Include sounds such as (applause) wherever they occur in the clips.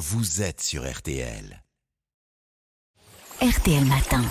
vous êtes sur RTL. RTL Matin.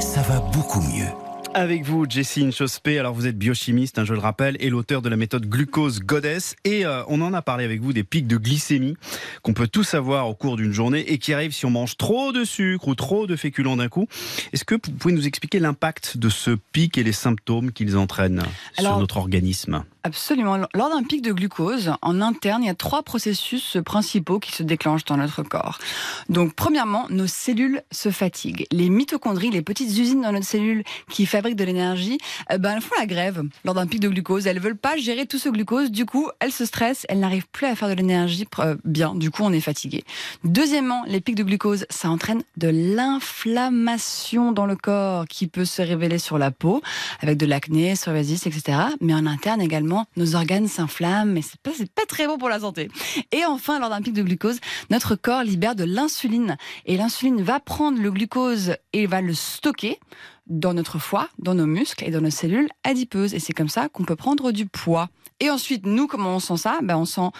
Ça va beaucoup mieux. Avec vous, Jessine Chospé. Alors, vous êtes biochimiste, hein, je le rappelle, et l'auteur de la méthode glucose Goddess. Et euh, on en a parlé avec vous des pics de glycémie qu'on peut tous avoir au cours d'une journée et qui arrivent si on mange trop de sucre ou trop de féculents d'un coup. Est-ce que vous pouvez nous expliquer l'impact de ce pic et les symptômes qu'ils entraînent sur notre organisme? Absolument. Lors d'un pic de glucose, en interne, il y a trois processus principaux qui se déclenchent dans notre corps. Donc, premièrement, nos cellules se fatiguent. Les mitochondries, les petites usines dans notre cellule qui fabriquent de l'énergie, eh ben, elles font la grève lors d'un pic de glucose. Elles veulent pas gérer tout ce glucose. Du coup, elles se stressent. Elles n'arrivent plus à faire de l'énergie euh, bien. Du coup, on est fatigué. Deuxièmement, les pics de glucose, ça entraîne de l'inflammation dans le corps qui peut se révéler sur la peau avec de l'acné, psoriasis, etc. Mais en interne également nos organes s'inflamment, mais c'est pas, pas très bon pour la santé. Et enfin, lors d'un pic de glucose, notre corps libère de l'insuline. Et l'insuline va prendre le glucose et va le stocker dans notre foie, dans nos muscles et dans nos cellules adipeuses. Et c'est comme ça qu'on peut prendre du poids. Et ensuite, nous, comment on sent ça? Ben, On sent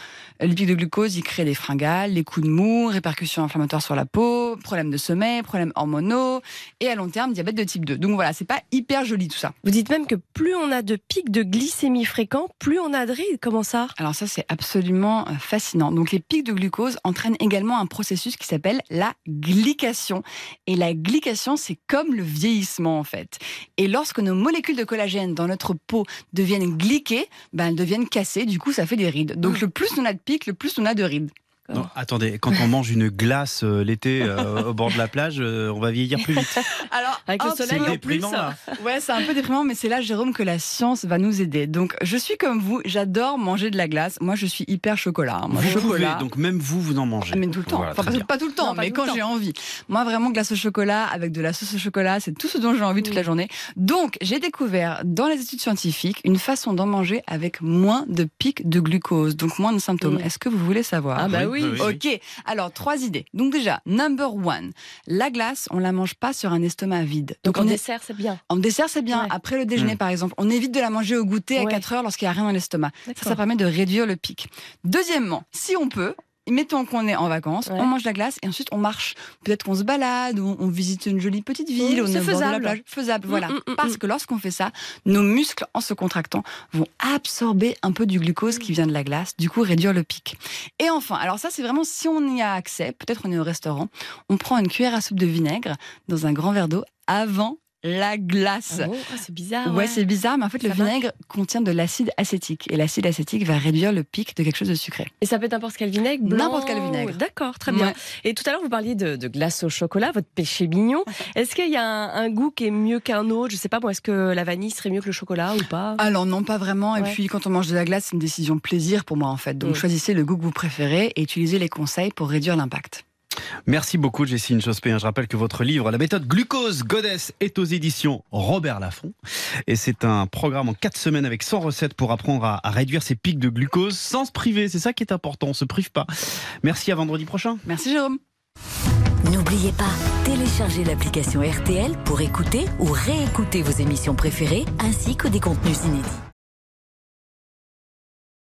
le pic de glucose, il crée des fringales, les coups de mou, répercussions inflammatoires sur la peau, problèmes de sommeil, problèmes hormonaux, et à long terme, diabète de type 2. Donc voilà, c'est pas hyper joli tout ça. Vous dites même que plus on a de pics de glycémie fréquents, plus on a de rides. Comment ça? Alors ça, c'est absolument euh, fascinant. Donc les pics de glucose entraînent également un processus qui s'appelle la glycation. Et la glycation, c'est comme le vieillissement en fait. Et lorsque nos molécules de collagène dans notre peau deviennent glyquées, ben, elles deviennent viennent casser, du coup ça fait des rides. Donc le plus on a de pics, le plus on a de rides. Non, attendez, quand on mange une glace euh, l'été euh, au bord de la plage, euh, on va vieillir plus vite. (laughs) Alors, avec le soleil en plus. (laughs) Ouais, c'est un peu déprimant, mais c'est là, Jérôme, que la science va nous aider. Donc, je suis comme vous, j'adore manger de la glace. Moi, je suis hyper chocolat. Hein. Moi, chocolat. donc même vous, vous en mangez. mais tout le temps. enfin, pas, tout le temps, mais quand j'ai envie. Moi, vraiment, glace au chocolat avec de la sauce au chocolat, c'est tout ce dont j'ai envie toute la journée. Donc, j'ai découvert dans les études scientifiques une façon d'en manger avec moins de pics de glucose, donc moins de symptômes. Est-ce que vous voulez savoir? Ah bah oui. Ok, alors trois idées. Donc déjà, number one, la glace, on la mange pas sur un estomac vide. Donc, en dessert, c'est bien. En dessert, c'est bien. Après le déjeuner, mm. par exemple, on évite de la manger au goûter à 4 heures lorsqu'il n'y a rien dans l'estomac. Ça, ça permet de réduire le pic. Deuxièmement, si on peut, mettons qu'on est en vacances, on mange la glace et ensuite on marche. Peut-être qu'on se balade, ou on visite une jolie petite ville, ou on est la plage. Faisable, voilà. Mm, mm, mm, Parce que lorsqu'on fait ça, nos muscles, en se contractant, vont absorber un peu du glucose qui vient de la glace, du coup réduire le pic. Et enfin, alors ça c'est vraiment si on y a accès, peut-être on est au restaurant, on prend une cuillère à soupe de vinaigre dans un grand verre d'eau avant la glace. Ah ah, c'est bizarre. Ouais, c'est bizarre, mais en fait, le vinaigre contient de l'acide acétique. Et l'acide acétique va réduire le pic de quelque chose de sucré. Et ça peut être n'importe quel vinaigre N'importe quel vinaigre. D'accord, très bien. Et tout à l'heure, vous parliez de, glace au chocolat, votre péché mignon. (laughs) Est-ce qu'il y a un, goût qui est mieux qu'un autre? Je sais pas, est-ce que la vanille serait mieux que le chocolat ou pas? Alors, non, pas vraiment. Et puis, quand on mange de la glace, c'est une décision plaisir pour moi, en fait. Donc, mm. choisissez le goût que vous préférez et utilisez les conseils pour réduire l'impact. Merci beaucoup, Jessine Chospé. Je rappelle que votre livre, La méthode glucose Goddess, est aux éditions Robert Laffont. Et c'est un programme en 4 semaines avec 100 recettes pour apprendre à, réduire ses pics de glucose sans se priver. C'est ça qui est important, on ne se prive pas. Merci à vendredi prochain. Merci, Jérôme. N'oubliez pas, téléchargez l'application RTL pour écouter ou réécouter vos émissions préférées ainsi que des contenus inédits.